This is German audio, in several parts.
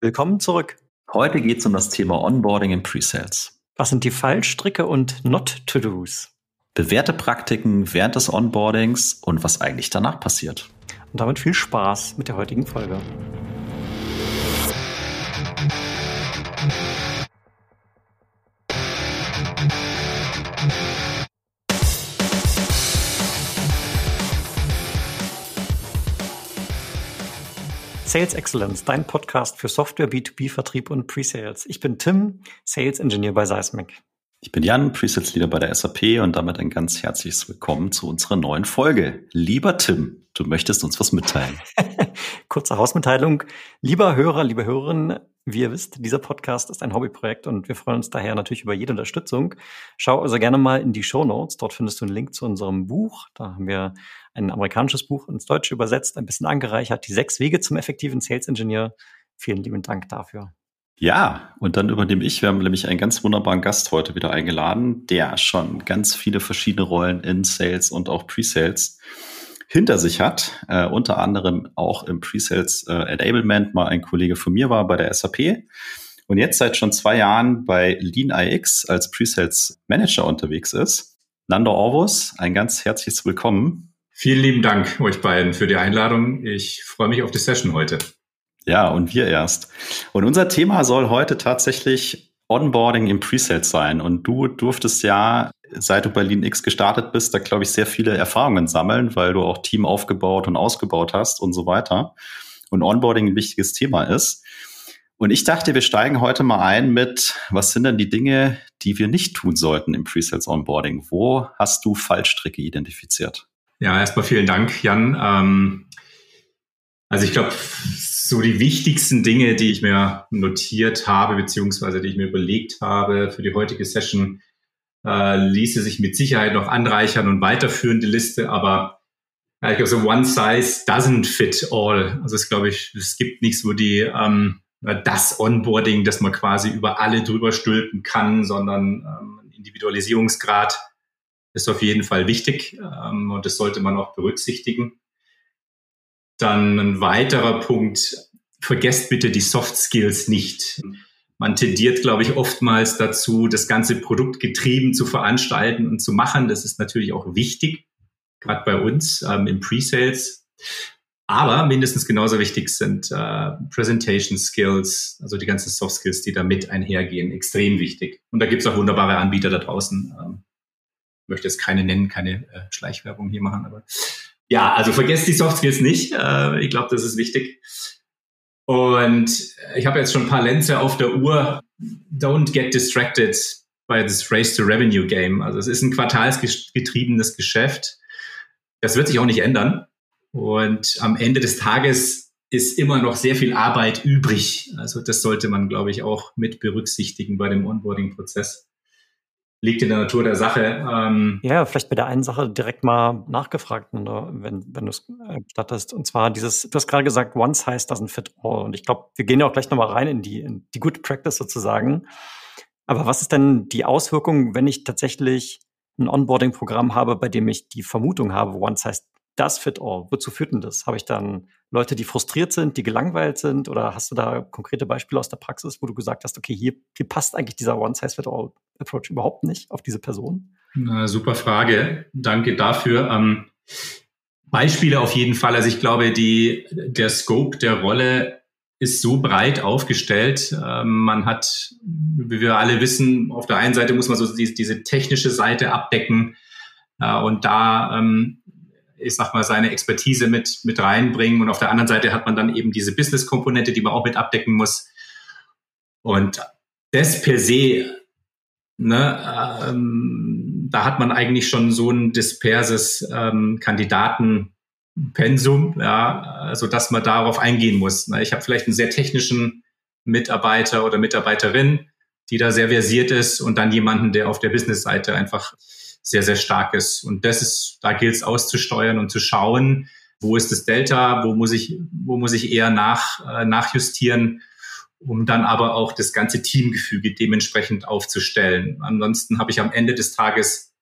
Willkommen zurück. Heute geht es um das Thema Onboarding in Presales. Was sind die Fallstricke und Not-to-Dos? Bewährte Praktiken während des Onboardings und was eigentlich danach passiert. Und damit viel Spaß mit der heutigen Folge. Sales Excellence, dein Podcast für Software, B2B-Vertrieb und Pre-Sales. Ich bin Tim, Sales Engineer bei Seismic. Ich bin Jan, Presets Leader bei der SAP und damit ein ganz herzliches Willkommen zu unserer neuen Folge. Lieber Tim, du möchtest uns was mitteilen. Kurze Hausmitteilung. Lieber Hörer, liebe Hörerinnen, wie ihr wisst, dieser Podcast ist ein Hobbyprojekt und wir freuen uns daher natürlich über jede Unterstützung. Schau also gerne mal in die Show Notes. Dort findest du einen Link zu unserem Buch. Da haben wir ein amerikanisches Buch ins Deutsche übersetzt, ein bisschen angereichert. Die sechs Wege zum effektiven Sales Engineer. Vielen lieben Dank dafür. Ja, und dann übernehme ich. Wir haben nämlich einen ganz wunderbaren Gast heute wieder eingeladen, der schon ganz viele verschiedene Rollen in Sales und auch Pre-Sales hinter sich hat, äh, unter anderem auch im Pre-Sales äh, Enablement mal ein Kollege von mir war bei der SAP und jetzt seit schon zwei Jahren bei Lean IX als Pre-Sales Manager unterwegs ist. Nando Orvus, ein ganz herzliches Willkommen. Vielen lieben Dank euch beiden für die Einladung. Ich freue mich auf die Session heute. Ja, und wir erst. Und unser Thema soll heute tatsächlich Onboarding im Presales sein. Und du durftest ja seit du bei Lean X gestartet bist, da glaube ich sehr viele Erfahrungen sammeln, weil du auch Team aufgebaut und ausgebaut hast und so weiter. Und Onboarding ein wichtiges Thema ist. Und ich dachte, wir steigen heute mal ein mit, was sind denn die Dinge, die wir nicht tun sollten im Presales Onboarding? Wo hast du Fallstricke identifiziert? Ja, erstmal vielen Dank, Jan. Ähm, also ich glaube, so die wichtigsten Dinge, die ich mir notiert habe, beziehungsweise die ich mir überlegt habe für die heutige Session, äh, ließe sich mit Sicherheit noch anreichern und weiterführen, die Liste, aber ja, ich glaube, so one size doesn't fit all. Also es glaube ich, es gibt nichts, wo die ähm, das Onboarding, das man quasi über alle drüber stülpen kann, sondern ähm, Individualisierungsgrad ist auf jeden Fall wichtig ähm, und das sollte man auch berücksichtigen. Dann ein weiterer Punkt, vergesst bitte die Soft Skills nicht. Man tendiert, glaube ich, oftmals dazu, das ganze Produkt getrieben zu veranstalten und zu machen. Das ist natürlich auch wichtig, gerade bei uns ähm, im Pre-Sales. Aber mindestens genauso wichtig sind äh, Presentation Skills, also die ganzen Soft Skills, die damit einhergehen, extrem wichtig. Und da gibt es auch wunderbare Anbieter da draußen. Ähm, möchte jetzt keine nennen, keine äh, Schleichwerbung hier machen, aber ja, also vergesst die Soft Skills nicht. Äh, ich glaube, das ist wichtig. Und ich habe jetzt schon ein paar Lenze auf der Uhr. Don't get distracted by this Race to Revenue Game. Also es ist ein quartalsgetriebenes Geschäft. Das wird sich auch nicht ändern. Und am Ende des Tages ist immer noch sehr viel Arbeit übrig. Also das sollte man, glaube ich, auch mit berücksichtigen bei dem Onboarding-Prozess liegt in der Natur der Sache. Ähm ja, vielleicht bei der einen Sache direkt mal nachgefragt, wenn, wenn du es äh, gestattest. Und zwar dieses, du hast gerade gesagt, one size doesn't fit all. Und ich glaube, wir gehen ja auch gleich nochmal rein in die, in die Good Practice sozusagen. Aber was ist denn die Auswirkung, wenn ich tatsächlich ein Onboarding-Programm habe, bei dem ich die Vermutung habe, one size does fit all? Wozu führt denn das? Habe ich dann Leute, die frustriert sind, die gelangweilt sind? Oder hast du da konkrete Beispiele aus der Praxis, wo du gesagt hast, okay, hier, hier passt eigentlich dieser One-Size-Fit-All-Approach überhaupt nicht auf diese Person? Na, super Frage. Danke dafür. Ähm, Beispiele auf jeden Fall. Also ich glaube, die, der Scope der Rolle ist so breit aufgestellt. Ähm, man hat, wie wir alle wissen, auf der einen Seite muss man so die, diese technische Seite abdecken. Äh, und da ähm, ich sag mal, seine Expertise mit, mit reinbringen. Und auf der anderen Seite hat man dann eben diese Business-Komponente, die man auch mit abdecken muss. Und das per se, ne, ähm, da hat man eigentlich schon so ein disperses ähm, Kandidatenpensum, ja, also dass man darauf eingehen muss. Ne. Ich habe vielleicht einen sehr technischen Mitarbeiter oder Mitarbeiterin, die da sehr versiert ist und dann jemanden, der auf der Business-Seite einfach sehr, sehr stark ist. Und das ist, da gilt es auszusteuern und zu schauen, wo ist das Delta, wo muss ich, wo muss ich eher nach, äh, nachjustieren, um dann aber auch das ganze Teamgefüge dementsprechend aufzustellen. Ansonsten habe ich am Ende des Tages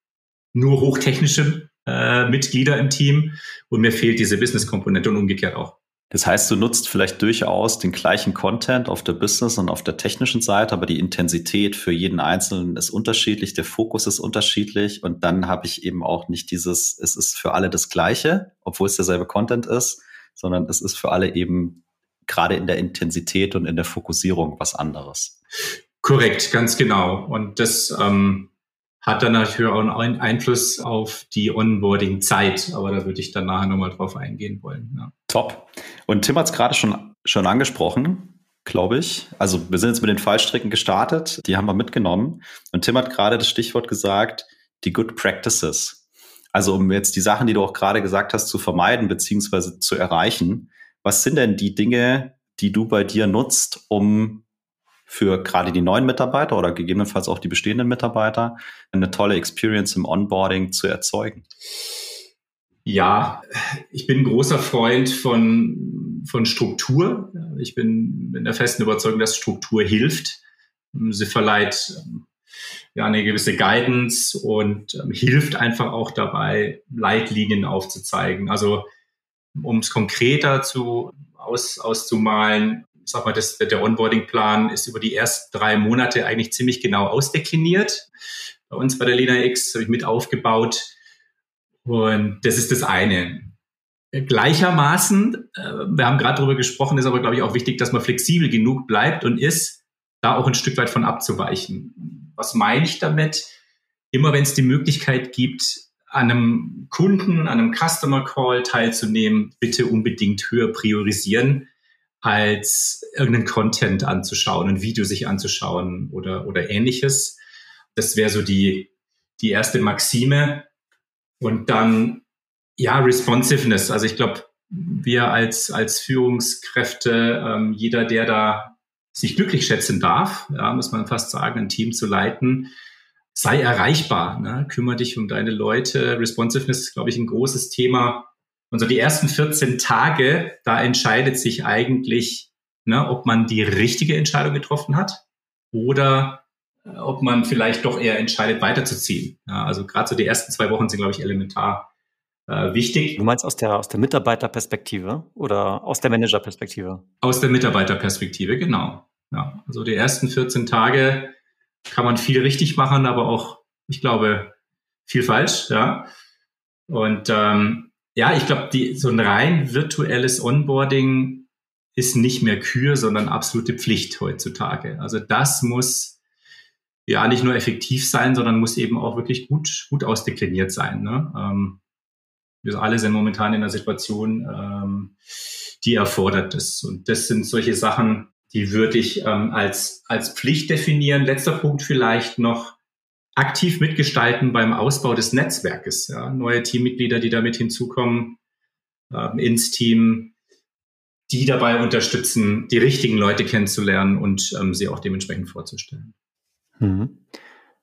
nur hochtechnische äh, Mitglieder im Team und mir fehlt diese Business-Komponente und umgekehrt auch. Das heißt, du nutzt vielleicht durchaus den gleichen Content auf der Business und auf der technischen Seite, aber die Intensität für jeden Einzelnen ist unterschiedlich, der Fokus ist unterschiedlich und dann habe ich eben auch nicht dieses, es ist für alle das Gleiche, obwohl es derselbe Content ist, sondern es ist für alle eben gerade in der Intensität und in der Fokussierung was anderes. Korrekt, ganz genau. Und das ähm, hat dann natürlich auch einen Einfluss auf die Onboarding-Zeit, aber da würde ich dann nachher nochmal drauf eingehen wollen. Ja. Top. Und Tim hat es gerade schon, schon angesprochen, glaube ich. Also wir sind jetzt mit den Fallstricken gestartet, die haben wir mitgenommen. Und Tim hat gerade das Stichwort gesagt, die Good Practices. Also um jetzt die Sachen, die du auch gerade gesagt hast, zu vermeiden bzw. zu erreichen, was sind denn die Dinge, die du bei dir nutzt, um für gerade die neuen Mitarbeiter oder gegebenenfalls auch die bestehenden Mitarbeiter eine tolle Experience im Onboarding zu erzeugen? Ja, ich bin großer Freund von, von Struktur. Ich bin in der festen Überzeugung, dass Struktur hilft. Sie verleiht ja eine gewisse Guidance und ähm, hilft einfach auch dabei, Leitlinien aufzuzeigen. Also um es konkreter zu aus, auszumalen, ich sag mal, das, der Onboarding-Plan ist über die ersten drei Monate eigentlich ziemlich genau ausdekliniert. Bei uns bei der Lena X habe ich mit aufgebaut. Und das ist das eine. Gleichermaßen, äh, wir haben gerade darüber gesprochen, ist aber, glaube ich, auch wichtig, dass man flexibel genug bleibt und ist, da auch ein Stück weit von abzuweichen. Was meine ich damit? Immer wenn es die Möglichkeit gibt, an einem Kunden, an einem Customer Call teilzunehmen, bitte unbedingt höher priorisieren, als irgendeinen Content anzuschauen, ein Video sich anzuschauen oder, oder ähnliches. Das wäre so die, die erste Maxime. Und dann, ja, Responsiveness. Also ich glaube, wir als, als Führungskräfte, ähm, jeder, der da sich glücklich schätzen darf, ja, muss man fast sagen, ein Team zu leiten, sei erreichbar, ne? kümmere dich um deine Leute. Responsiveness ist, glaube ich, ein großes Thema und so die ersten 14 Tage, da entscheidet sich eigentlich, ne, ob man die richtige Entscheidung getroffen hat oder äh, ob man vielleicht doch eher entscheidet, weiterzuziehen. Ja, also gerade so die ersten zwei Wochen sind, glaube ich, elementar äh, wichtig. Du meinst aus der, aus der Mitarbeiterperspektive oder aus der Managerperspektive? Aus der Mitarbeiterperspektive, genau. Ja, also die ersten 14 Tage kann man viel richtig machen, aber auch, ich glaube, viel falsch. Ja. Und ähm, ja, ich glaube, so ein rein virtuelles Onboarding ist nicht mehr Kür, sondern absolute Pflicht heutzutage. Also das muss ja nicht nur effektiv sein, sondern muss eben auch wirklich gut, gut ausdekliniert sein. Ne? Ähm, wir alle sind momentan in einer Situation, ähm, die erfordert ist. Und das sind solche Sachen, die würde ich ähm, als, als Pflicht definieren. Letzter Punkt vielleicht noch aktiv mitgestalten beim Ausbau des Netzwerkes. Ja, neue Teammitglieder, die damit hinzukommen äh, ins Team, die dabei unterstützen, die richtigen Leute kennenzulernen und ähm, sie auch dementsprechend vorzustellen. Mhm.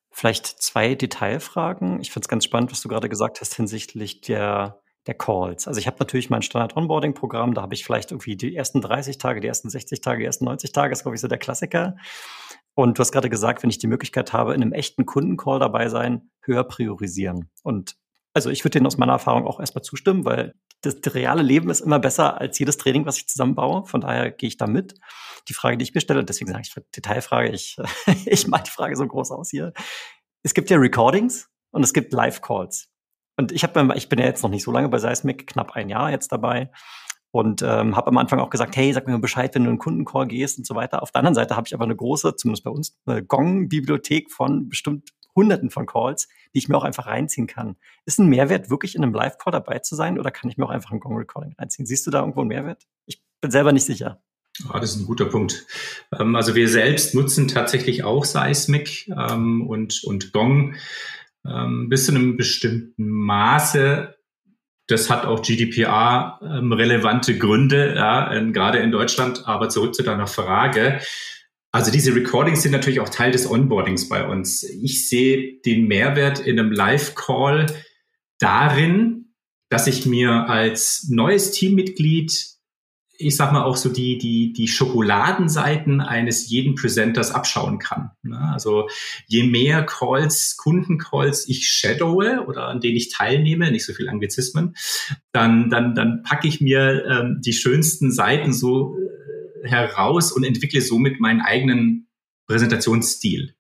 Vielleicht zwei Detailfragen. Ich finde es ganz spannend, was du gerade gesagt hast hinsichtlich der, der Calls. Also ich habe natürlich mein Standard-Onboarding-Programm, da habe ich vielleicht irgendwie die ersten 30 Tage, die ersten 60 Tage, die ersten 90 Tage, ist glaube ich so der Klassiker. Und du hast gerade gesagt, wenn ich die Möglichkeit habe, in einem echten Kundencall dabei sein, höher priorisieren. Und also ich würde denen aus meiner Erfahrung auch erstmal zustimmen, weil das, das, reale Leben ist immer besser als jedes Training, was ich zusammenbaue. Von daher gehe ich da mit. Die Frage, die ich mir stelle, deswegen sage ich Detailfrage, ich, ich mache die Frage so groß aus hier. Es gibt ja Recordings und es gibt Live-Calls. Und ich habe, ich bin ja jetzt noch nicht so lange bei Seismic, knapp ein Jahr jetzt dabei und ähm, habe am Anfang auch gesagt, hey, sag mir Bescheid, wenn du in einen Kundencall gehst und so weiter. Auf der anderen Seite habe ich aber eine große, zumindest bei uns, eine Gong-Bibliothek von bestimmt Hunderten von Calls, die ich mir auch einfach reinziehen kann. Ist ein Mehrwert, wirklich in einem Live-Call dabei zu sein oder kann ich mir auch einfach ein Gong-Recording reinziehen? Siehst du da irgendwo einen Mehrwert? Ich bin selber nicht sicher. Ja, das ist ein guter Punkt. Ähm, also wir selbst nutzen tatsächlich auch Seismic ähm, und, und Gong ähm, bis zu einem bestimmten Maße das hat auch GDPR-relevante ähm, Gründe, ja, gerade in Deutschland. Aber zurück zu deiner Frage. Also diese Recordings sind natürlich auch Teil des Onboardings bei uns. Ich sehe den Mehrwert in einem Live-Call darin, dass ich mir als neues Teammitglied ich sag mal auch so die, die, die Schokoladenseiten eines jeden Presenters abschauen kann. Ne? Also je mehr Calls, Kundencalls ich shadowe oder an denen ich teilnehme, nicht so viel Anglizismen, dann, dann, dann packe ich mir ähm, die schönsten Seiten so äh, heraus und entwickle somit meinen eigenen Präsentationsstil.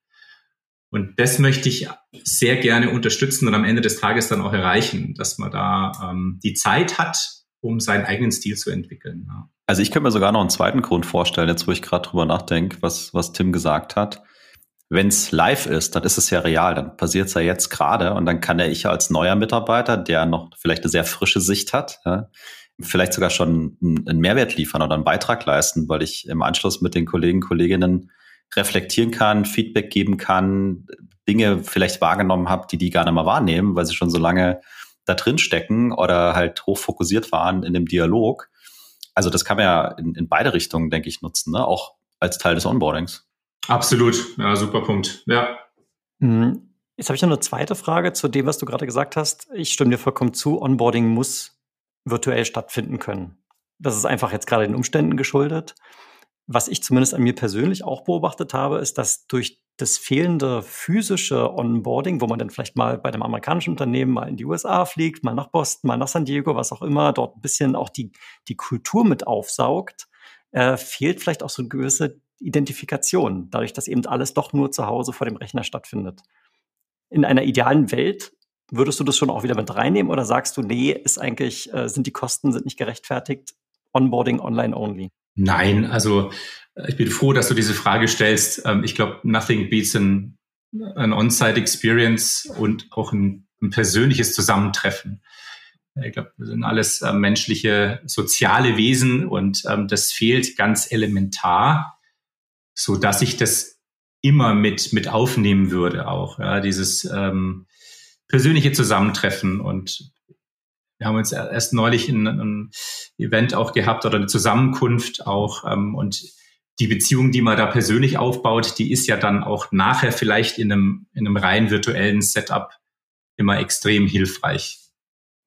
Und das möchte ich sehr gerne unterstützen und am Ende des Tages dann auch erreichen, dass man da ähm, die Zeit hat, um seinen eigenen Stil zu entwickeln. Ja. Also ich könnte mir sogar noch einen zweiten Grund vorstellen, jetzt wo ich gerade drüber nachdenke, was, was Tim gesagt hat. Wenn es live ist, dann ist es ja real, dann passiert es ja jetzt gerade und dann kann ja ich als neuer Mitarbeiter, der noch vielleicht eine sehr frische Sicht hat, ja, vielleicht sogar schon einen Mehrwert liefern oder einen Beitrag leisten, weil ich im Anschluss mit den Kollegen, Kolleginnen reflektieren kann, Feedback geben kann, Dinge vielleicht wahrgenommen habe, die die gar nicht mehr wahrnehmen, weil sie schon so lange da drin stecken oder halt hochfokussiert waren in dem Dialog. Also das kann man ja in, in beide Richtungen, denke ich, nutzen, ne? auch als Teil des Onboardings. Absolut, ja, super Punkt. Ja. Mhm. Jetzt habe ich noch eine zweite Frage zu dem, was du gerade gesagt hast. Ich stimme dir vollkommen zu, Onboarding muss virtuell stattfinden können. Das ist einfach jetzt gerade den Umständen geschuldet. Was ich zumindest an mir persönlich auch beobachtet habe, ist, dass durch das fehlende physische Onboarding, wo man dann vielleicht mal bei einem amerikanischen Unternehmen mal in die USA fliegt, mal nach Boston, mal nach San Diego, was auch immer, dort ein bisschen auch die, die Kultur mit aufsaugt, äh, fehlt vielleicht auch so eine gewisse Identifikation, dadurch, dass eben alles doch nur zu Hause vor dem Rechner stattfindet. In einer idealen Welt würdest du das schon auch wieder mit reinnehmen oder sagst du, nee, ist eigentlich, äh, sind die Kosten sind nicht gerechtfertigt, Onboarding online only? Nein, also ich bin froh, dass du diese Frage stellst. Ähm, ich glaube, nothing beats an, an On-Site Experience und auch ein, ein persönliches Zusammentreffen. Ich glaube, wir sind alles äh, menschliche, soziale Wesen und ähm, das fehlt ganz elementar, so dass ich das immer mit mit aufnehmen würde auch ja, dieses ähm, persönliche Zusammentreffen und wir haben uns erst neulich ein, ein Event auch gehabt oder eine Zusammenkunft auch ähm, und die Beziehung, die man da persönlich aufbaut, die ist ja dann auch nachher vielleicht in einem, in einem rein virtuellen Setup immer extrem hilfreich.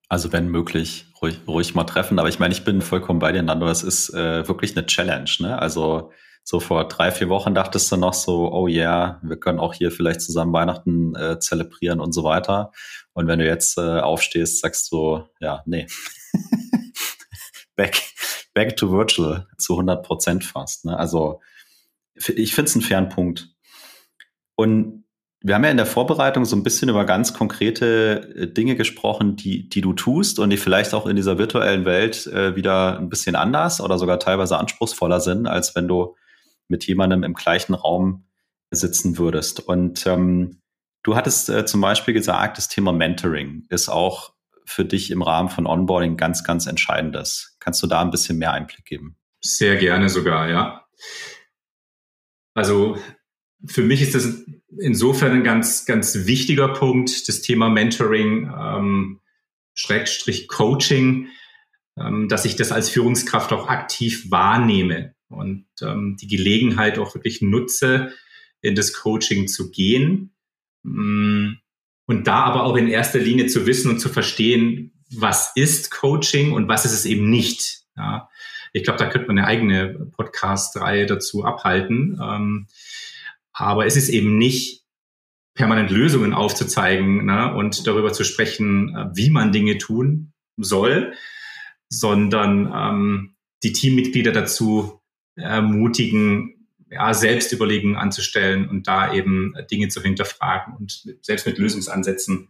Also wenn möglich, ruhig, ruhig mal treffen. Aber ich meine, ich bin vollkommen bei dir, Nando. Es ist äh, wirklich eine Challenge. Ne? Also so vor drei, vier Wochen dachtest du noch so, oh yeah, wir können auch hier vielleicht zusammen Weihnachten äh, zelebrieren und so weiter. Und wenn du jetzt äh, aufstehst, sagst du, ja, nee. back, back to virtual zu 100 Prozent fast. Ne? Also ich finde es einen fairen Punkt. Und wir haben ja in der Vorbereitung so ein bisschen über ganz konkrete äh, Dinge gesprochen, die, die du tust und die vielleicht auch in dieser virtuellen Welt äh, wieder ein bisschen anders oder sogar teilweise anspruchsvoller sind, als wenn du mit jemandem im gleichen Raum sitzen würdest. Und ähm, du hattest äh, zum Beispiel gesagt, das Thema Mentoring ist auch für dich im Rahmen von Onboarding ganz, ganz entscheidendes. Kannst du da ein bisschen mehr Einblick geben? Sehr gerne sogar, ja. Also für mich ist das insofern ein ganz, ganz wichtiger Punkt, das Thema Mentoring, ähm, Schrägstrich Coaching, ähm, dass ich das als Führungskraft auch aktiv wahrnehme und ähm, die Gelegenheit auch wirklich nutze, in das Coaching zu gehen. Mm, und da aber auch in erster Linie zu wissen und zu verstehen, was ist Coaching und was ist es eben nicht. Ja, ich glaube, da könnte man eine eigene Podcast-Reihe dazu abhalten. Ähm, aber es ist eben nicht permanent Lösungen aufzuzeigen ne, und darüber zu sprechen, äh, wie man Dinge tun soll, sondern ähm, die Teammitglieder dazu ermutigen, ja, Selbstüberlegungen anzustellen und da eben Dinge zu hinterfragen und selbst mit Lösungsansätzen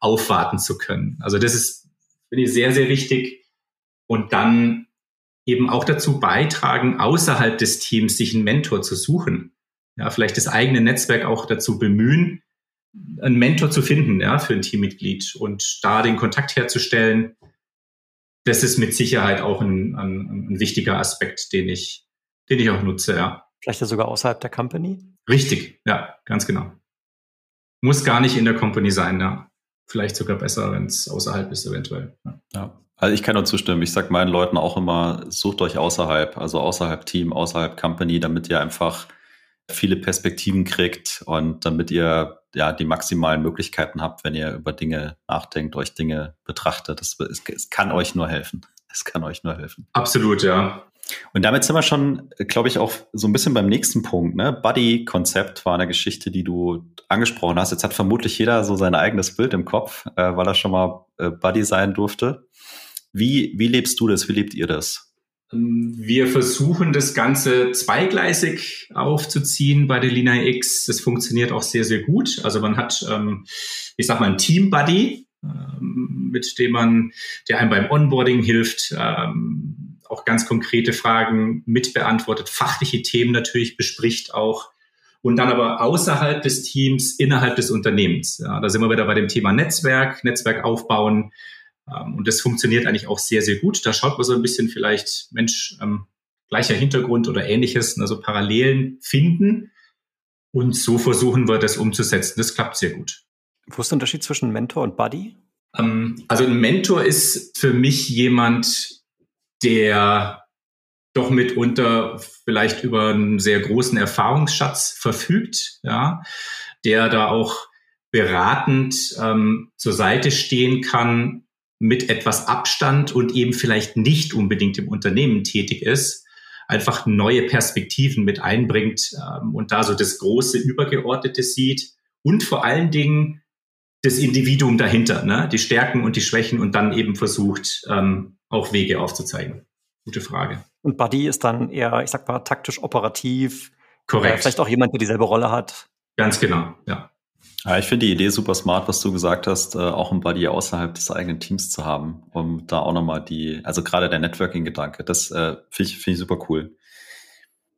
aufwarten zu können. Also das ist, finde ich, sehr, sehr wichtig. Und dann eben auch dazu beitragen, außerhalb des Teams sich einen Mentor zu suchen. Ja, vielleicht das eigene Netzwerk auch dazu bemühen, einen Mentor zu finden, ja, für ein Teammitglied und da den Kontakt herzustellen. Das ist mit Sicherheit auch ein, ein, ein wichtiger Aspekt, den ich, den ich auch nutze, ja. Vielleicht ja sogar außerhalb der Company? Richtig, ja, ganz genau. Muss gar nicht in der Company sein, ja. Vielleicht sogar besser, wenn es außerhalb ist, eventuell. Ja. ja. Also ich kann nur zustimmen. Ich sage meinen Leuten auch immer, sucht euch außerhalb, also außerhalb Team, außerhalb Company, damit ihr einfach viele Perspektiven kriegt und damit ihr ja die maximalen Möglichkeiten habt, wenn ihr über Dinge nachdenkt, euch Dinge betrachtet. Das, es, es kann euch nur helfen. Es kann euch nur helfen. Absolut, ja. Und damit sind wir schon, glaube ich, auch so ein bisschen beim nächsten Punkt. Ne? Buddy-Konzept war eine Geschichte, die du angesprochen hast. Jetzt hat vermutlich jeder so sein eigenes Bild im Kopf, äh, weil er schon mal äh, Buddy sein durfte. Wie, wie lebst du das? Wie lebt ihr das? Ähm, wir versuchen das Ganze zweigleisig aufzuziehen bei der Lina X. Das funktioniert auch sehr, sehr gut. Also man hat, ähm, ich sag mal, ein Team-Buddy, ähm, mit dem man, der einem beim Onboarding hilft, ähm, auch ganz konkrete Fragen mitbeantwortet, fachliche Themen natürlich bespricht auch und dann aber außerhalb des Teams, innerhalb des Unternehmens. Ja, da sind wir wieder bei dem Thema Netzwerk, Netzwerk aufbauen. Ähm, und das funktioniert eigentlich auch sehr, sehr gut. Da schaut man so ein bisschen vielleicht, Mensch, ähm, gleicher Hintergrund oder ähnliches, also Parallelen finden. Und so versuchen wir das umzusetzen. Das klappt sehr gut. Wo ist der Unterschied zwischen Mentor und Buddy? Ähm, also ein Mentor ist für mich jemand, der doch mitunter vielleicht über einen sehr großen Erfahrungsschatz verfügt, ja, der da auch beratend ähm, zur Seite stehen kann mit etwas Abstand und eben vielleicht nicht unbedingt im Unternehmen tätig ist, einfach neue Perspektiven mit einbringt ähm, und da so das große Übergeordnete sieht und vor allen Dingen das Individuum dahinter, ne? die Stärken und die Schwächen und dann eben versucht, ähm, auch Wege aufzuzeigen. Gute Frage. Und Buddy ist dann eher, ich sag mal, taktisch operativ. Korrekt. Vielleicht auch jemand, der dieselbe Rolle hat. Ganz genau, ja. Ja, ich finde die Idee super smart, was du gesagt hast, äh, auch ein Buddy außerhalb des eigenen Teams zu haben, um da auch nochmal die, also gerade der Networking-Gedanke, das äh, finde ich, find ich super cool.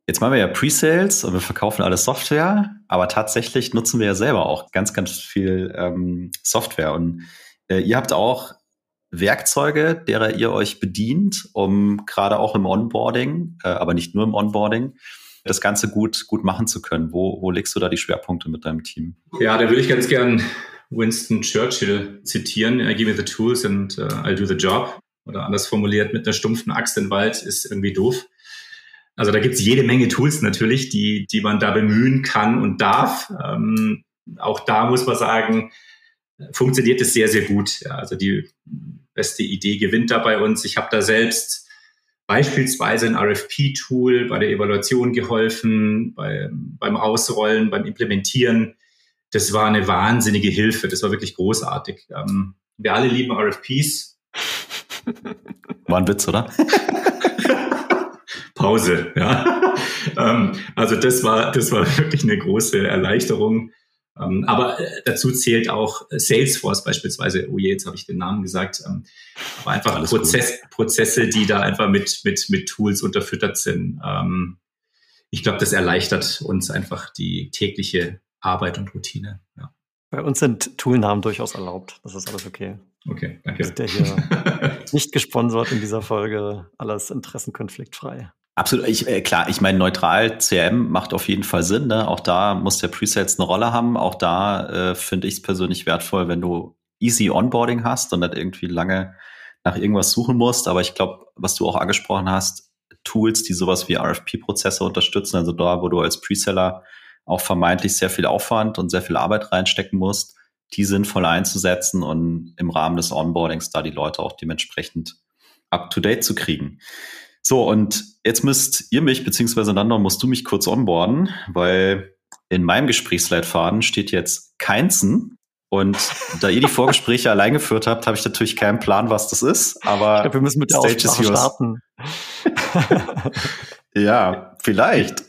Jetzt machen wir ja Pre-Sales und wir verkaufen alle Software, aber tatsächlich nutzen wir ja selber auch ganz, ganz viel ähm, Software. Und äh, ihr habt auch Werkzeuge, derer ihr euch bedient, um gerade auch im Onboarding, äh, aber nicht nur im Onboarding, das Ganze gut, gut machen zu können. Wo, wo legst du da die Schwerpunkte mit deinem Team? Ja, da würde ich ganz gern Winston Churchill zitieren. Give me the tools and uh, I'll do the job. Oder anders formuliert, mit einer stumpfen Axt im Wald ist irgendwie doof. Also da gibt es jede Menge Tools natürlich, die, die man da bemühen kann und darf. Ähm, auch da muss man sagen, funktioniert es sehr, sehr gut. Ja, also die beste Idee gewinnt da bei uns. Ich habe da selbst beispielsweise ein RFP-Tool bei der Evaluation geholfen, bei, beim Ausrollen, beim Implementieren. Das war eine wahnsinnige Hilfe. Das war wirklich großartig. Ähm, wir alle lieben RFPs. War ein Witz, oder? Pause, ja. ähm, also das war, das war wirklich eine große Erleichterung. Ähm, aber äh, dazu zählt auch Salesforce beispielsweise. Oh je, jetzt habe ich den Namen gesagt. Ähm, aber einfach Prozess, Prozesse, die da einfach mit, mit, mit Tools unterfüttert sind. Ähm, ich glaube, das erleichtert uns einfach die tägliche Arbeit und Routine. Ja. Bei uns sind Toolnamen durchaus erlaubt. Das ist alles okay. Okay, danke. Ist der hier nicht gesponsert in dieser Folge. Alles interessenkonfliktfrei. Absolut, ich, äh, klar, ich meine, neutral CM macht auf jeden Fall Sinn. Ne? Auch da muss der Presales eine Rolle haben. Auch da äh, finde ich es persönlich wertvoll, wenn du easy Onboarding hast und nicht irgendwie lange nach irgendwas suchen musst. Aber ich glaube, was du auch angesprochen hast, Tools, die sowas wie RFP-Prozesse unterstützen, also da, wo du als Preseller auch vermeintlich sehr viel Aufwand und sehr viel Arbeit reinstecken musst, die sinnvoll einzusetzen und im Rahmen des Onboardings da die Leute auch dementsprechend up-to-date zu kriegen. So, und jetzt müsst ihr mich, beziehungsweise dann musst du mich kurz onboarden, weil in meinem Gesprächsleitfaden steht jetzt Keinzen. Und da ihr die Vorgespräche allein geführt habt, habe ich natürlich keinen Plan, was das ist. Aber ich glaub, wir müssen mit der Stage Aussprache starten. ja, vielleicht.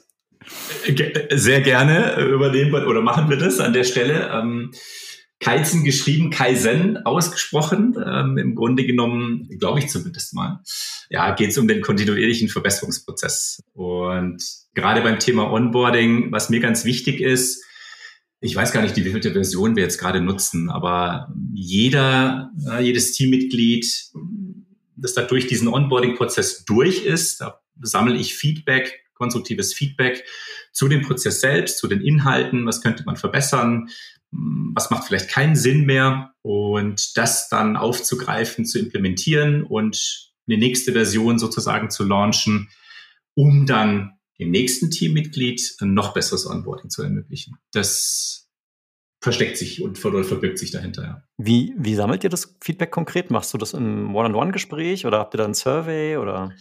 Sehr gerne übernehmen wir oder machen wir das an der Stelle. Ähm, Kaizen geschrieben, Kaizen ausgesprochen. Ähm, Im Grunde genommen, glaube ich zumindest mal, ja, geht es um den kontinuierlichen Verbesserungsprozess. Und gerade beim Thema Onboarding, was mir ganz wichtig ist, ich weiß gar nicht, wie wievielte Version wir jetzt gerade nutzen, aber jeder, jedes Teammitglied, das da durch diesen Onboarding-Prozess durch ist, da sammle ich Feedback, konstruktives Feedback zu dem Prozess selbst, zu den Inhalten, was könnte man verbessern, was macht vielleicht keinen Sinn mehr und das dann aufzugreifen, zu implementieren und eine nächste Version sozusagen zu launchen, um dann dem nächsten Teammitglied ein noch besseres Onboarding zu ermöglichen. Das versteckt sich und verbirgt sich dahinter. Ja. Wie, wie sammelt ihr das Feedback konkret? Machst du das im One-on-One-Gespräch oder habt ihr da ein Survey oder?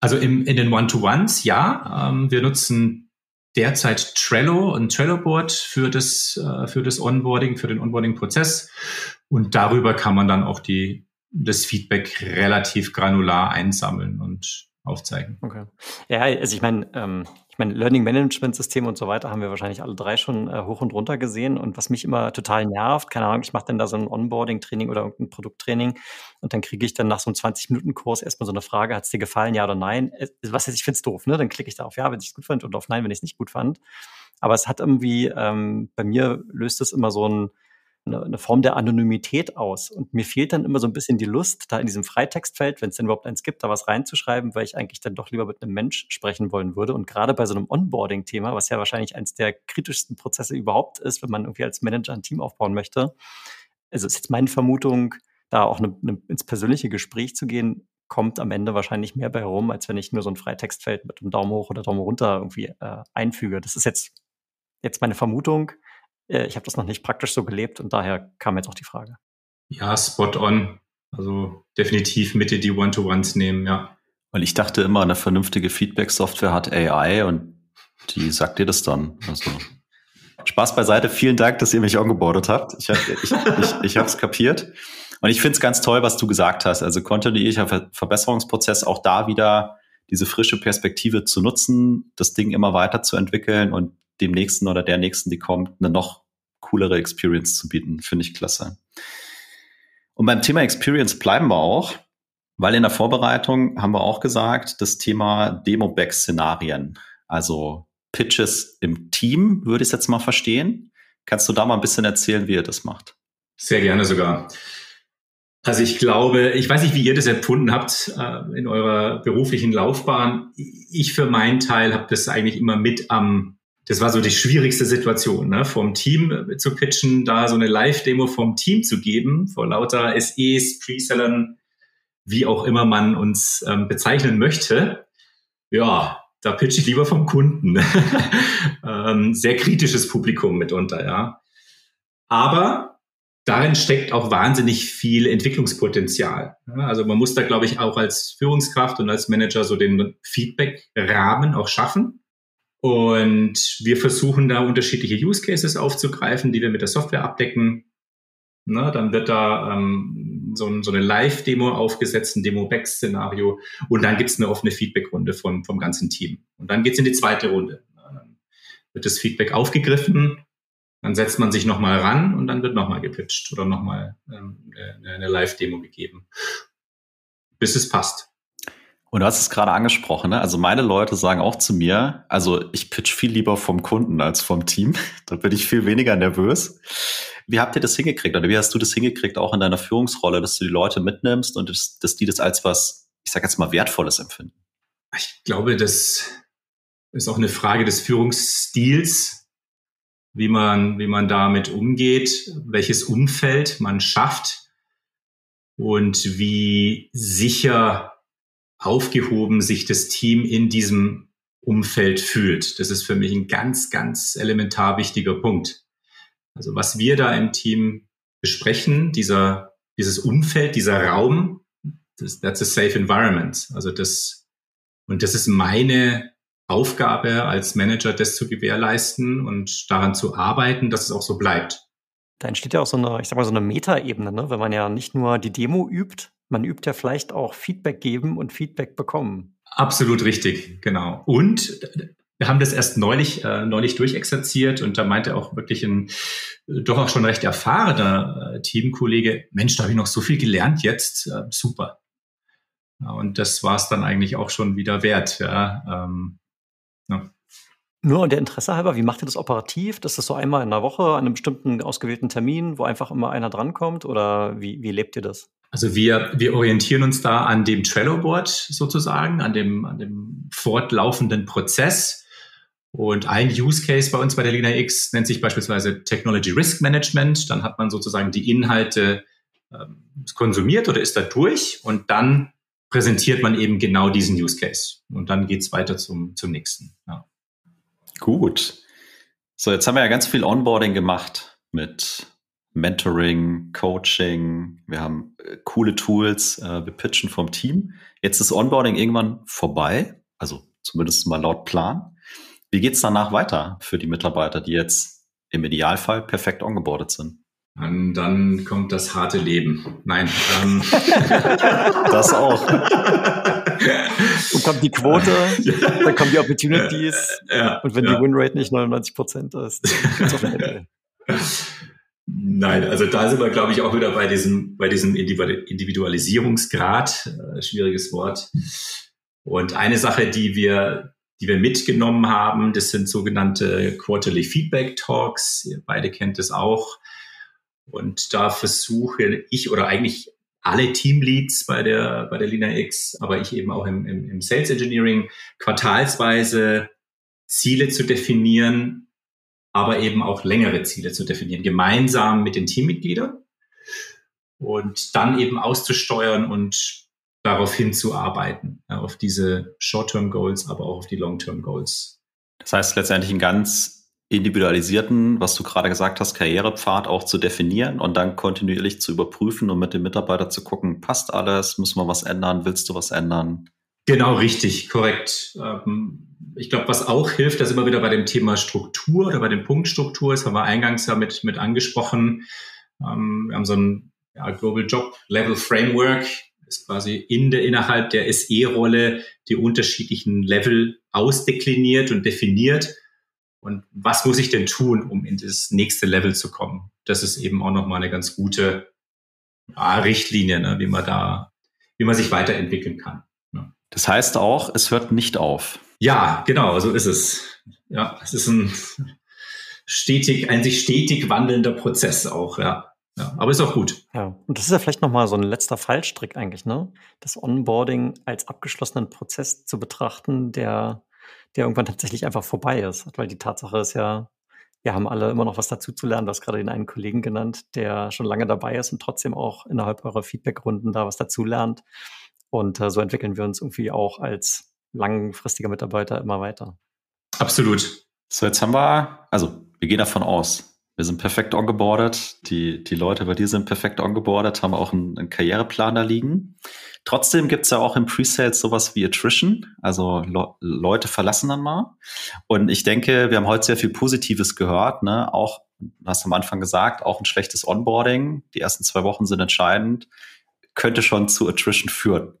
Also im, in den One-to-Ones, ja. Ähm, wir nutzen derzeit Trello und Trello-Board für das, äh, für das Onboarding, für den Onboarding-Prozess. Und darüber kann man dann auch die, das Feedback relativ granular einsammeln und aufzeigen. Okay. Ja, also ich meine, ähm, meine, Learning Management System und so weiter haben wir wahrscheinlich alle drei schon äh, hoch und runter gesehen. Und was mich immer total nervt, keine Ahnung, ich mache dann da so ein Onboarding-Training oder irgendein Produkttraining und dann kriege ich dann nach so einem 20-Minuten-Kurs erstmal so eine Frage, hat es dir gefallen, ja oder nein? Äh, was jetzt, ich finde es doof, ne? Dann klicke ich da auf ja, wenn ich es gut fand und auf nein, wenn ich es nicht gut fand. Aber es hat irgendwie, ähm, bei mir löst es immer so ein, eine, eine Form der Anonymität aus. Und mir fehlt dann immer so ein bisschen die Lust, da in diesem Freitextfeld, wenn es denn überhaupt eins gibt, da was reinzuschreiben, weil ich eigentlich dann doch lieber mit einem Mensch sprechen wollen würde. Und gerade bei so einem Onboarding-Thema, was ja wahrscheinlich eines der kritischsten Prozesse überhaupt ist, wenn man irgendwie als Manager ein Team aufbauen möchte, also ist jetzt meine Vermutung, da auch eine, eine, ins persönliche Gespräch zu gehen, kommt am Ende wahrscheinlich mehr bei rum, als wenn ich nur so ein Freitextfeld mit einem Daumen hoch oder Daumen runter irgendwie äh, einfüge. Das ist jetzt, jetzt meine Vermutung. Äh, ich habe das noch nicht praktisch so gelebt und daher kam jetzt auch die Frage. Ja, spot on. Also definitiv Mitte die One-to-Ones nehmen, ja. Weil ich dachte immer, eine vernünftige Feedback-Software hat AI und die sagt dir das dann. Also Spaß beiseite. Vielen Dank, dass ihr mich ongeboardet habt. Ich, ich, ich, ich habe es kapiert. Und ich finde es ganz toll, was du gesagt hast. Also kontinuierlicher Ver Verbesserungsprozess, auch da wieder diese frische Perspektive zu nutzen, das Ding immer weiterzuentwickeln und dem nächsten oder der nächsten, die kommt, eine noch coolere Experience zu bieten. Finde ich klasse. Und beim Thema Experience bleiben wir auch, weil in der Vorbereitung haben wir auch gesagt, das Thema Demo-Back-Szenarien, also Pitches im Team, würde ich es jetzt mal verstehen. Kannst du da mal ein bisschen erzählen, wie ihr das macht? Sehr gerne sogar. Also ich glaube, ich weiß nicht, wie ihr das empfunden habt äh, in eurer beruflichen Laufbahn. Ich für meinen Teil habe das eigentlich immer mit am das war so die schwierigste Situation, ne? vom Team zu pitchen, da so eine Live-Demo vom Team zu geben, vor lauter SEs, Presellern, wie auch immer man uns ähm, bezeichnen möchte. Ja, da pitche ich lieber vom Kunden. ähm, sehr kritisches Publikum mitunter, ja. Aber darin steckt auch wahnsinnig viel Entwicklungspotenzial. Also man muss da, glaube ich, auch als Führungskraft und als Manager so den Feedback-Rahmen auch schaffen und wir versuchen da unterschiedliche Use Cases aufzugreifen, die wir mit der Software abdecken. Na, dann wird da ähm, so, so eine Live-Demo aufgesetzt, ein Demo-Back-Szenario und dann gibt's eine offene Feedback-Runde vom, vom ganzen Team. Und dann geht's in die zweite Runde. Dann wird das Feedback aufgegriffen, dann setzt man sich nochmal ran und dann wird nochmal gepitcht oder nochmal ähm, eine Live-Demo gegeben, bis es passt. Und du hast es gerade angesprochen, ne? Also meine Leute sagen auch zu mir, also ich pitch viel lieber vom Kunden als vom Team. da bin ich viel weniger nervös. Wie habt ihr das hingekriegt? Oder wie hast du das hingekriegt, auch in deiner Führungsrolle, dass du die Leute mitnimmst und dass, dass die das als was, ich sag jetzt mal, Wertvolles empfinden? Ich glaube, das ist auch eine Frage des Führungsstils, wie man, wie man damit umgeht, welches Umfeld man schafft und wie sicher aufgehoben sich das Team in diesem Umfeld fühlt. Das ist für mich ein ganz, ganz elementar wichtiger Punkt. Also was wir da im Team besprechen, dieser, dieses Umfeld, dieser Raum, das, that's a safe environment. Also das, und das ist meine Aufgabe als Manager, das zu gewährleisten und daran zu arbeiten, dass es auch so bleibt. Da entsteht ja auch so eine, ich sag mal, so eine Metaebene, ne? wenn man ja nicht nur die Demo übt, man übt ja vielleicht auch Feedback geben und Feedback bekommen. Absolut richtig, genau. Und wir haben das erst neulich, äh, neulich durchexerziert und da meinte auch wirklich ein doch auch schon recht erfahrener äh, Teamkollege, Mensch, da habe ich noch so viel gelernt jetzt, äh, super. Ja, und das war es dann eigentlich auch schon wieder wert. Ja, ähm, ja. Nur und der Interesse halber, wie macht ihr das operativ? Das ist so einmal in der Woche an einem bestimmten ausgewählten Termin, wo einfach immer einer drankommt oder wie, wie lebt ihr das? Also wir, wir orientieren uns da an dem Trello-Board sozusagen, an dem, an dem fortlaufenden Prozess. Und ein Use Case bei uns bei der Lina X nennt sich beispielsweise Technology Risk Management. Dann hat man sozusagen die Inhalte ähm, konsumiert oder ist da durch und dann präsentiert man eben genau diesen Use Case. Und dann geht's weiter zum, zum nächsten. Ja. Gut. So, jetzt haben wir ja ganz viel Onboarding gemacht mit Mentoring, Coaching, wir haben äh, coole Tools, äh, wir pitchen vom Team. Jetzt ist Onboarding irgendwann vorbei, also zumindest mal laut Plan. Wie geht's danach weiter für die Mitarbeiter, die jetzt im Idealfall perfekt ongeboardet sind? Und dann kommt das harte Leben. Nein. Ähm. das auch. Und kommt die Quote, dann kommen die Opportunities. Ja, und wenn ja. die Winrate nicht 99 Prozent ist, Nein, also da sind wir, glaube ich, auch wieder bei diesem, bei diesem Individualisierungsgrad, äh, schwieriges Wort. Und eine Sache, die wir, die wir mitgenommen haben, das sind sogenannte Quarterly Feedback Talks. Ihr beide kennt es auch. Und da versuche ich oder eigentlich alle Teamleads bei der, bei der Lina X, aber ich eben auch im, im, im Sales Engineering quartalsweise Ziele zu definieren, aber eben auch längere Ziele zu definieren, gemeinsam mit den Teammitgliedern und dann eben auszusteuern und darauf hinzuarbeiten, auf diese Short-Term Goals, aber auch auf die Long-Term Goals. Das heißt letztendlich ein ganz individualisierten, was du gerade gesagt hast, Karrierepfad auch zu definieren und dann kontinuierlich zu überprüfen und mit dem Mitarbeiter zu gucken, passt alles, müssen wir was ändern, willst du was ändern? Genau, richtig, korrekt. Ähm, ich glaube, was auch hilft, das immer wieder bei dem Thema Struktur oder bei dem Punkt Struktur, das haben wir eingangs ja mit, mit angesprochen. Ähm, wir haben so ein ja, Global Job Level Framework, ist quasi in der, innerhalb der SE-Rolle die unterschiedlichen Level ausdekliniert und definiert und was muss ich denn tun, um in das nächste Level zu kommen? Das ist eben auch nochmal eine ganz gute ja, Richtlinie, ne, wie man da, wie man sich weiterentwickeln kann. Ne. Das heißt auch, es hört nicht auf. Ja, genau, so ist es. Ja, es ist ein stetig, ein sich stetig wandelnder Prozess auch, ja. Ja, aber ist auch gut. Ja, und das ist ja vielleicht nochmal so ein letzter Fallstrick eigentlich, ne? Das Onboarding als abgeschlossenen Prozess zu betrachten, der der irgendwann tatsächlich einfach vorbei ist. Weil die Tatsache ist ja, wir haben alle immer noch was dazu zu lernen. Du hast gerade den einen Kollegen genannt, der schon lange dabei ist und trotzdem auch innerhalb eurer Feedbackrunden da was dazu lernt. Und äh, so entwickeln wir uns irgendwie auch als langfristiger Mitarbeiter immer weiter. Absolut. So, jetzt haben wir, also wir gehen davon aus, wir sind perfekt ongeboardet. Die, die Leute bei dir sind perfekt ongeboardet, haben auch einen, einen Karriereplan da liegen. Trotzdem gibt's ja auch im Presales sowas wie Attrition. Also Le Leute verlassen dann mal. Und ich denke, wir haben heute sehr viel Positives gehört. Ne? Auch, du hast am Anfang gesagt, auch ein schlechtes Onboarding. Die ersten zwei Wochen sind entscheidend. Könnte schon zu Attrition führen.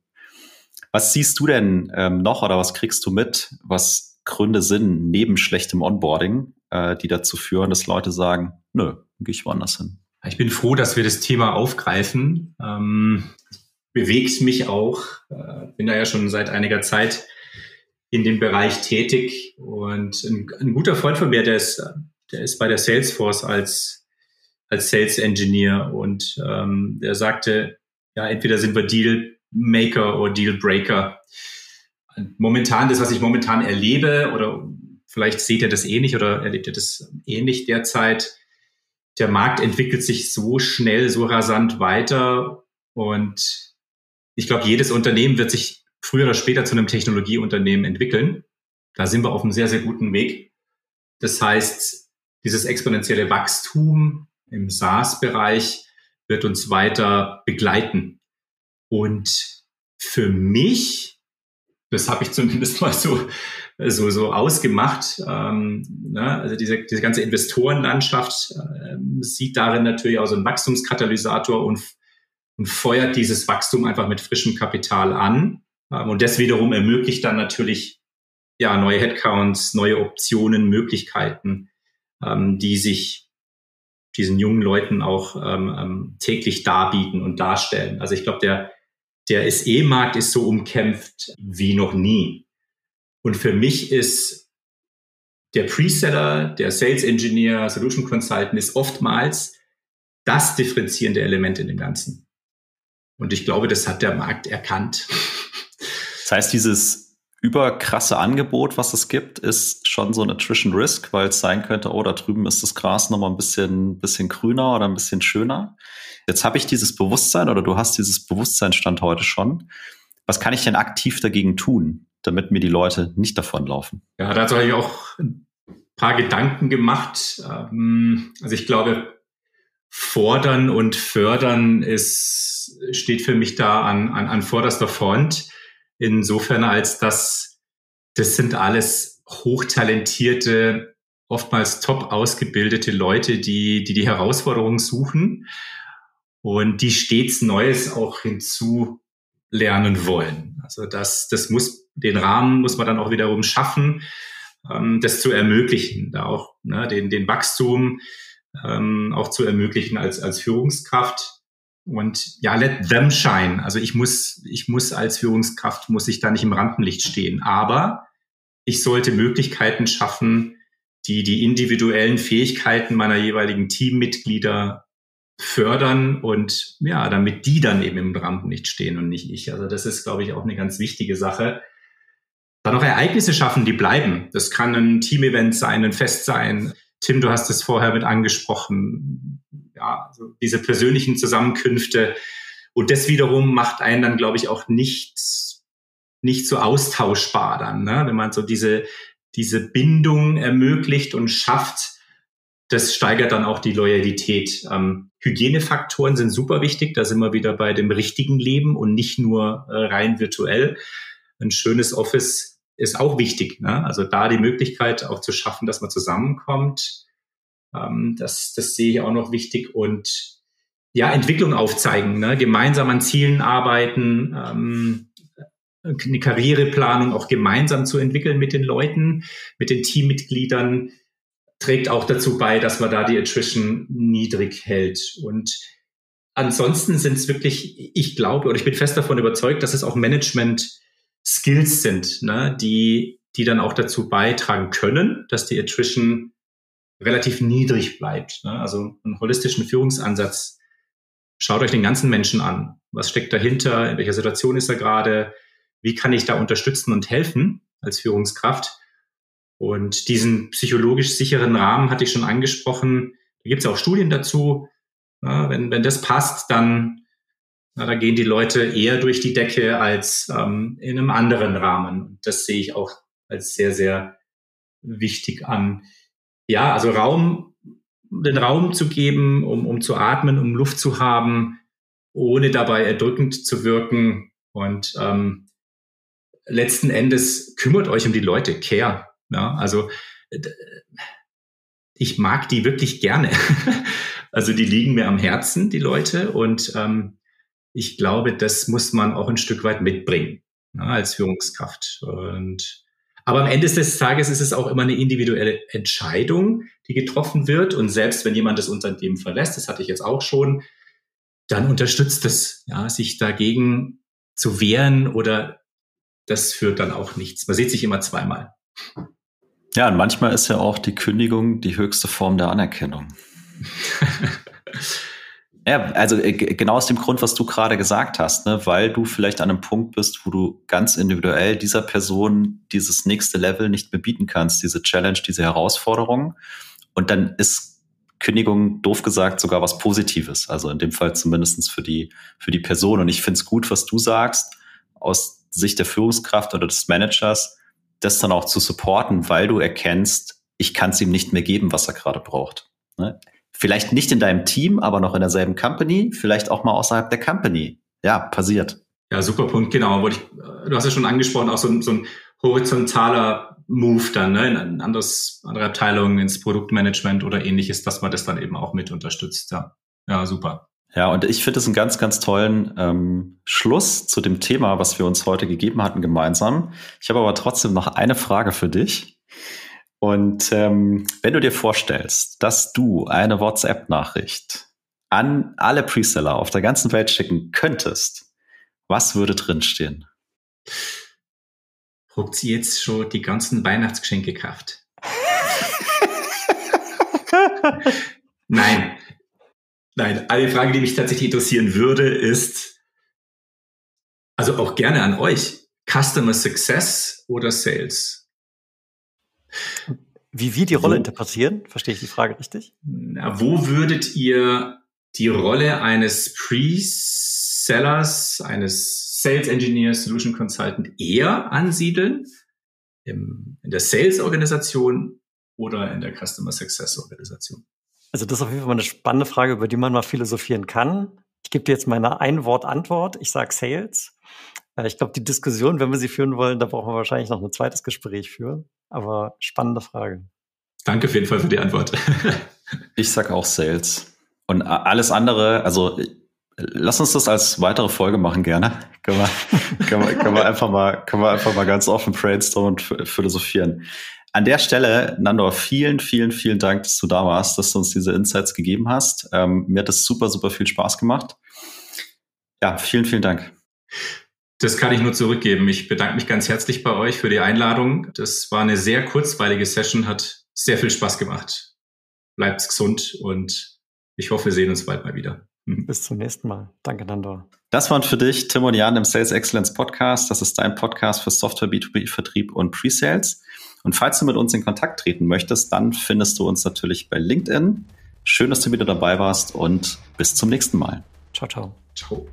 Was siehst du denn ähm, noch oder was kriegst du mit, was Gründe sind neben schlechtem Onboarding, äh, die dazu führen, dass Leute sagen, nö, gehe ich woanders hin. Ich bin froh, dass wir das Thema aufgreifen. Ähm, bewegt mich auch. Äh, bin da ja schon seit einiger Zeit in dem Bereich tätig und ein, ein guter Freund von mir, der ist, der ist bei der Salesforce als als Sales Engineer und ähm, der sagte, ja, entweder sind wir Deal Maker oder Deal Breaker. Momentan, das, was ich momentan erlebe oder Vielleicht seht ihr das ähnlich oder erlebt ihr das ähnlich derzeit. Der Markt entwickelt sich so schnell, so rasant weiter und ich glaube, jedes Unternehmen wird sich früher oder später zu einem Technologieunternehmen entwickeln. Da sind wir auf einem sehr, sehr guten Weg. Das heißt, dieses exponentielle Wachstum im SaaS-Bereich wird uns weiter begleiten. Und für mich, das habe ich zumindest mal so so, so ausgemacht. Ähm, ne? Also diese, diese ganze Investorenlandschaft äh, sieht darin natürlich auch so einen Wachstumskatalysator und, und feuert dieses Wachstum einfach mit frischem Kapital an. Ähm, und das wiederum ermöglicht dann natürlich ja neue Headcounts, neue Optionen, Möglichkeiten, ähm, die sich diesen jungen Leuten auch ähm, ähm, täglich darbieten und darstellen. Also ich glaube, der, der SE-Markt ist so umkämpft wie noch nie. Und für mich ist der Preseller, der Sales Engineer, Solution Consultant ist oftmals das differenzierende Element in dem Ganzen. Und ich glaube, das hat der Markt erkannt. Das heißt, dieses überkrasse Angebot, was es gibt, ist schon so ein Attrition Risk, weil es sein könnte, oh, da drüben ist das Gras nochmal ein bisschen, bisschen grüner oder ein bisschen schöner. Jetzt habe ich dieses Bewusstsein oder du hast dieses Bewusstseinsstand heute schon. Was kann ich denn aktiv dagegen tun? damit mir die Leute nicht davonlaufen. Ja, dazu habe ich auch ein paar Gedanken gemacht. Ähm, also ich glaube, fordern und fördern ist, steht für mich da an, an, an vorderster Front. Insofern als das, das sind alles hochtalentierte, oftmals top ausgebildete Leute, die, die die Herausforderungen suchen und die stets Neues auch hinzu lernen wollen. Also das, das muss, den Rahmen muss man dann auch wiederum schaffen, ähm, das zu ermöglichen, da auch ne, den, den Wachstum ähm, auch zu ermöglichen als, als Führungskraft. Und ja, let them shine. Also ich muss, ich muss als Führungskraft, muss ich da nicht im Rampenlicht stehen. Aber ich sollte Möglichkeiten schaffen, die die individuellen Fähigkeiten meiner jeweiligen Teammitglieder fördern und ja, damit die dann eben im Rampenlicht stehen und nicht ich. Also das ist, glaube ich, auch eine ganz wichtige Sache. Dann noch Ereignisse schaffen, die bleiben. Das kann ein Teamevent sein, ein Fest sein. Tim, du hast es vorher mit angesprochen. Ja, also diese persönlichen Zusammenkünfte. Und das wiederum macht einen dann, glaube ich, auch nicht, nicht so austauschbar dann, ne? wenn man so diese, diese Bindung ermöglicht und schafft, das steigert dann auch die Loyalität. Ähm, Hygienefaktoren sind super wichtig. Da sind wir wieder bei dem richtigen Leben und nicht nur äh, rein virtuell. Ein schönes Office ist auch wichtig. Ne? Also da die Möglichkeit auch zu schaffen, dass man zusammenkommt, ähm, das, das sehe ich auch noch wichtig. Und ja, Entwicklung aufzeigen, ne? gemeinsam an Zielen arbeiten, ähm, eine Karriereplanung auch gemeinsam zu entwickeln mit den Leuten, mit den Teammitgliedern, trägt auch dazu bei, dass man da die Attrition niedrig hält. Und ansonsten sind es wirklich, ich glaube oder ich bin fest davon überzeugt, dass es auch Management-Skills sind, ne, die, die dann auch dazu beitragen können, dass die Attrition relativ niedrig bleibt. Ne? Also einen holistischen Führungsansatz. Schaut euch den ganzen Menschen an. Was steckt dahinter? In welcher Situation ist er gerade? Wie kann ich da unterstützen und helfen als Führungskraft? Und diesen psychologisch sicheren Rahmen hatte ich schon angesprochen. Da gibt es auch Studien dazu. Ja, wenn, wenn das passt, dann na, da gehen die Leute eher durch die Decke als ähm, in einem anderen Rahmen. Das sehe ich auch als sehr, sehr wichtig an. Ja, also Raum, den Raum zu geben, um, um zu atmen, um Luft zu haben, ohne dabei erdrückend zu wirken. Und ähm, letzten Endes kümmert euch um die Leute, care. Ja, also ich mag die wirklich gerne. also die liegen mir am Herzen, die Leute. Und ähm, ich glaube, das muss man auch ein Stück weit mitbringen ja, als Führungskraft. Und aber am Ende des Tages ist es auch immer eine individuelle Entscheidung, die getroffen wird. Und selbst wenn jemand das Unternehmen verlässt, das hatte ich jetzt auch schon, dann unterstützt es, ja, sich dagegen zu wehren oder das führt dann auch nichts. Man sieht sich immer zweimal. Ja, und manchmal ist ja auch die Kündigung die höchste Form der Anerkennung. ja, also äh, genau aus dem Grund, was du gerade gesagt hast, ne, weil du vielleicht an einem Punkt bist, wo du ganz individuell dieser Person dieses nächste Level nicht mehr bieten kannst, diese Challenge, diese Herausforderung. Und dann ist Kündigung, doof gesagt, sogar was Positives. Also in dem Fall zumindestens für die, für die Person. Und ich finde es gut, was du sagst, aus Sicht der Führungskraft oder des Managers, das dann auch zu supporten, weil du erkennst, ich kann es ihm nicht mehr geben, was er gerade braucht. Ne? Vielleicht nicht in deinem Team, aber noch in derselben Company, vielleicht auch mal außerhalb der Company. Ja, passiert. Ja, super Punkt, genau. Ich, du hast ja schon angesprochen, auch so, ein, so ein horizontaler Move dann, ne, in ein anderes, andere Abteilung, ins Produktmanagement oder ähnliches, dass man das dann eben auch mit unterstützt. Ja, ja super. Ja, und ich finde es einen ganz, ganz tollen ähm, Schluss zu dem Thema, was wir uns heute gegeben hatten gemeinsam. Ich habe aber trotzdem noch eine Frage für dich. Und ähm, wenn du dir vorstellst, dass du eine WhatsApp-Nachricht an alle Preseller auf der ganzen Welt schicken könntest, was würde drinstehen? Habt sie jetzt schon die ganzen Weihnachtsgeschenke gekauft? Nein, Nein, eine Frage, die mich tatsächlich interessieren würde, ist, also auch gerne an euch, Customer Success oder Sales? Wie wir die Rolle wo, interpretieren, verstehe ich die Frage richtig? Na, wo würdet ihr die Rolle eines Pre-Sellers, eines Sales Engineers, Solution Consultant eher ansiedeln? Im, in der Sales-Organisation oder in der Customer Success-Organisation? Also das ist auf jeden Fall mal eine spannende Frage, über die man mal philosophieren kann. Ich gebe dir jetzt meine Ein-Wort-Antwort. Ich sage Sales. Äh, ich glaube, die Diskussion, wenn wir sie führen wollen, da brauchen wir wahrscheinlich noch ein zweites Gespräch für. Aber spannende Frage. Danke auf jeden Fall für die Antwort. ich sage auch Sales. Und alles andere, also lass uns das als weitere Folge machen, gerne. Können wir, können wir, können wir einfach mal, können wir einfach mal ganz offen brainstormen und philosophieren. An der Stelle, Nandor, vielen, vielen, vielen Dank, dass du da warst, dass du uns diese Insights gegeben hast. Ähm, mir hat das super, super viel Spaß gemacht. Ja, vielen, vielen Dank. Das kann ich nur zurückgeben. Ich bedanke mich ganz herzlich bei euch für die Einladung. Das war eine sehr kurzweilige Session, hat sehr viel Spaß gemacht. Bleibt gesund und ich hoffe, wir sehen uns bald mal wieder. Mhm. Bis zum nächsten Mal. Danke, Nandor. Das waren für dich Tim und Jan im Sales Excellence Podcast. Das ist dein Podcast für Software B2B Vertrieb und Pre-Sales. Und falls du mit uns in Kontakt treten möchtest, dann findest du uns natürlich bei LinkedIn. Schön, dass du wieder dabei warst und bis zum nächsten Mal. Ciao, ciao. Ciao.